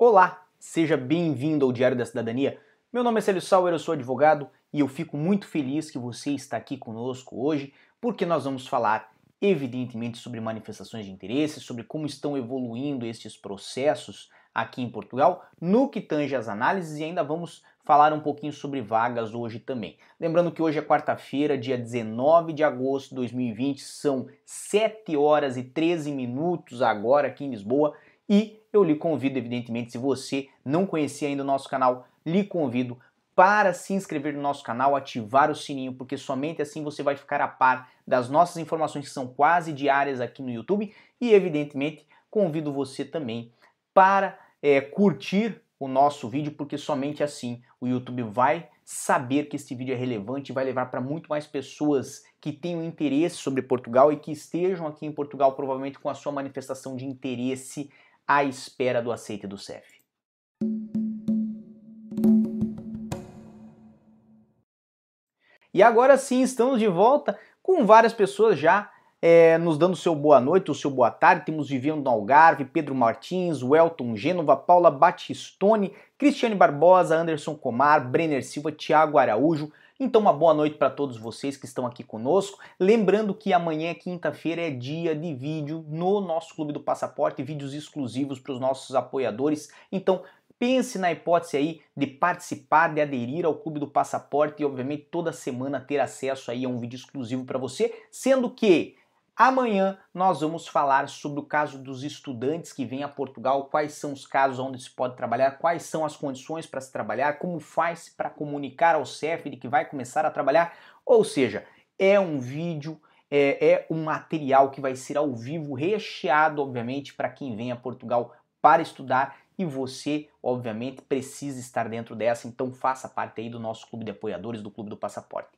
Olá, seja bem-vindo ao Diário da Cidadania. Meu nome é Célio Sauer, eu sou advogado e eu fico muito feliz que você está aqui conosco hoje, porque nós vamos falar, evidentemente, sobre manifestações de interesse, sobre como estão evoluindo estes processos aqui em Portugal, no que tange as análises e ainda vamos falar um pouquinho sobre vagas hoje também. Lembrando que hoje é quarta-feira, dia 19 de agosto de 2020, são 7 horas e 13 minutos agora aqui em Lisboa e eu lhe convido, evidentemente, se você não conhecia ainda o nosso canal, lhe convido para se inscrever no nosso canal, ativar o sininho, porque somente assim você vai ficar a par das nossas informações que são quase diárias aqui no YouTube. E, evidentemente, convido você também para é, curtir o nosso vídeo, porque somente assim o YouTube vai saber que este vídeo é relevante e vai levar para muito mais pessoas que tenham interesse sobre Portugal e que estejam aqui em Portugal, provavelmente com a sua manifestação de interesse à espera do aceite do CEF. E agora sim, estamos de volta com várias pessoas já é, nos dando seu boa noite, o seu boa tarde. Temos Viviano no Algarve, Pedro Martins, Welton Gênova, Paula Batistone, Cristiane Barbosa, Anderson Comar, Brenner Silva, Tiago Araújo. Então, uma boa noite para todos vocês que estão aqui conosco. Lembrando que amanhã, quinta-feira, é dia de vídeo no nosso Clube do Passaporte, vídeos exclusivos para os nossos apoiadores. Então, pense na hipótese aí de participar, de aderir ao Clube do Passaporte e, obviamente, toda semana ter acesso aí a um vídeo exclusivo para você, sendo que Amanhã nós vamos falar sobre o caso dos estudantes que vêm a Portugal, quais são os casos onde se pode trabalhar, quais são as condições para se trabalhar, como faz para comunicar ao CEF de que vai começar a trabalhar. Ou seja, é um vídeo, é, é um material que vai ser ao vivo, recheado, obviamente, para quem vem a Portugal para estudar e você, obviamente, precisa estar dentro dessa, então faça parte aí do nosso clube de apoiadores, do Clube do Passaporte.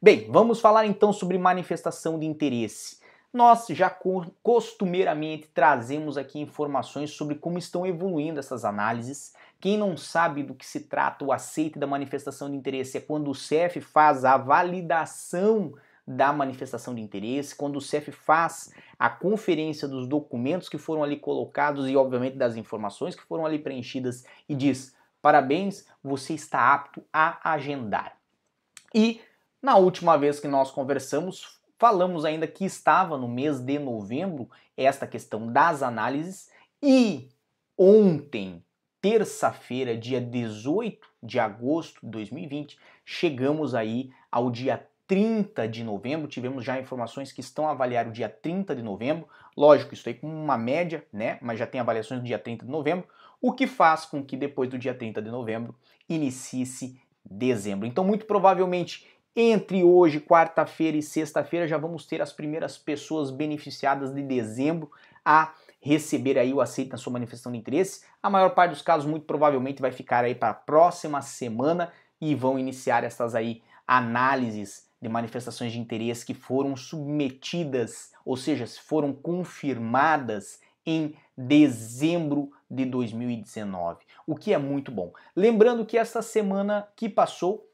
Bem, vamos falar então sobre manifestação de interesse. Nós já costumeiramente trazemos aqui informações sobre como estão evoluindo essas análises. Quem não sabe do que se trata o aceite da manifestação de interesse é quando o CEF faz a validação da manifestação de interesse, quando o CEF faz a conferência dos documentos que foram ali colocados e, obviamente, das informações que foram ali preenchidas e diz: parabéns, você está apto a agendar. E na última vez que nós conversamos, Falamos ainda que estava no mês de novembro esta questão das análises e ontem, terça-feira, dia 18 de agosto de 2020, chegamos aí ao dia 30 de novembro, tivemos já informações que estão a avaliar o dia 30 de novembro, lógico, isso aí com uma média, né, mas já tem avaliações do dia 30 de novembro, o que faz com que depois do dia 30 de novembro inicie-se dezembro. Então, muito provavelmente, entre hoje, quarta-feira e sexta-feira, já vamos ter as primeiras pessoas beneficiadas de dezembro a receber aí o aceito na sua manifestação de interesse. A maior parte dos casos, muito provavelmente, vai ficar aí para a próxima semana e vão iniciar essas aí análises de manifestações de interesse que foram submetidas, ou seja, foram confirmadas em dezembro de 2019, o que é muito bom. Lembrando que essa semana que passou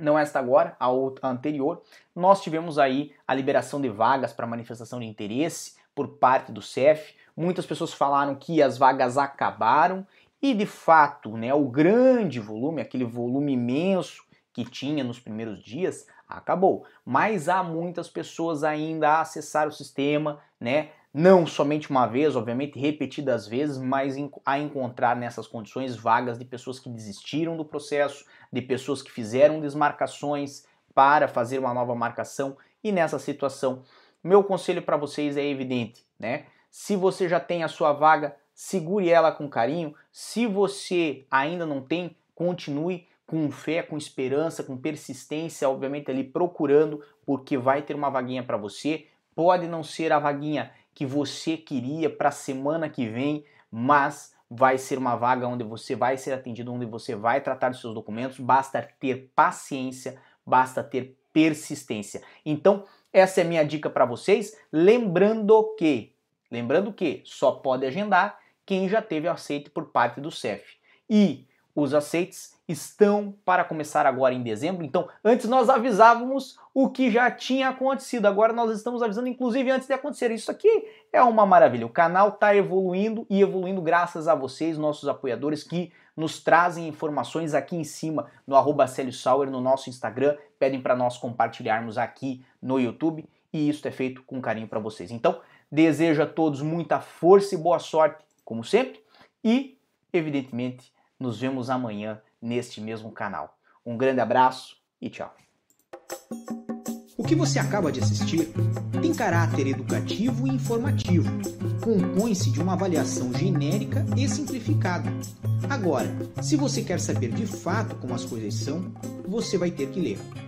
não esta agora, a outra anterior, nós tivemos aí a liberação de vagas para manifestação de interesse por parte do CEF. Muitas pessoas falaram que as vagas acabaram e de fato, né, o grande volume, aquele volume imenso que tinha nos primeiros dias, acabou. Mas há muitas pessoas ainda a acessar o sistema, né? Não somente uma vez, obviamente repetidas vezes, mas a encontrar nessas condições vagas de pessoas que desistiram do processo, de pessoas que fizeram desmarcações para fazer uma nova marcação e nessa situação, meu conselho para vocês é evidente, né? Se você já tem a sua vaga, segure ela com carinho. Se você ainda não tem, continue com fé, com esperança, com persistência, obviamente ali procurando, porque vai ter uma vaguinha para você. Pode não ser a vaguinha que você queria para a semana que vem, mas vai ser uma vaga onde você vai ser atendido, onde você vai tratar dos seus documentos, basta ter paciência, basta ter persistência. Então, essa é minha dica para vocês, lembrando que, lembrando que só pode agendar quem já teve aceito por parte do CEF. E os aceites estão para começar agora em dezembro. Então, antes nós avisávamos o que já tinha acontecido. Agora nós estamos avisando, inclusive, antes de acontecer. Isso aqui é uma maravilha. O canal está evoluindo e evoluindo graças a vocês, nossos apoiadores, que nos trazem informações aqui em cima no arroba Sauer, no nosso Instagram, pedem para nós compartilharmos aqui no YouTube e isso é feito com carinho para vocês. Então, desejo a todos muita força e boa sorte, como sempre, e, evidentemente, nos vemos amanhã neste mesmo canal. Um grande abraço e tchau. O que você acaba de assistir tem caráter educativo e informativo. Compõe-se de uma avaliação genérica e simplificada. Agora, se você quer saber de fato como as coisas são, você vai ter que ler.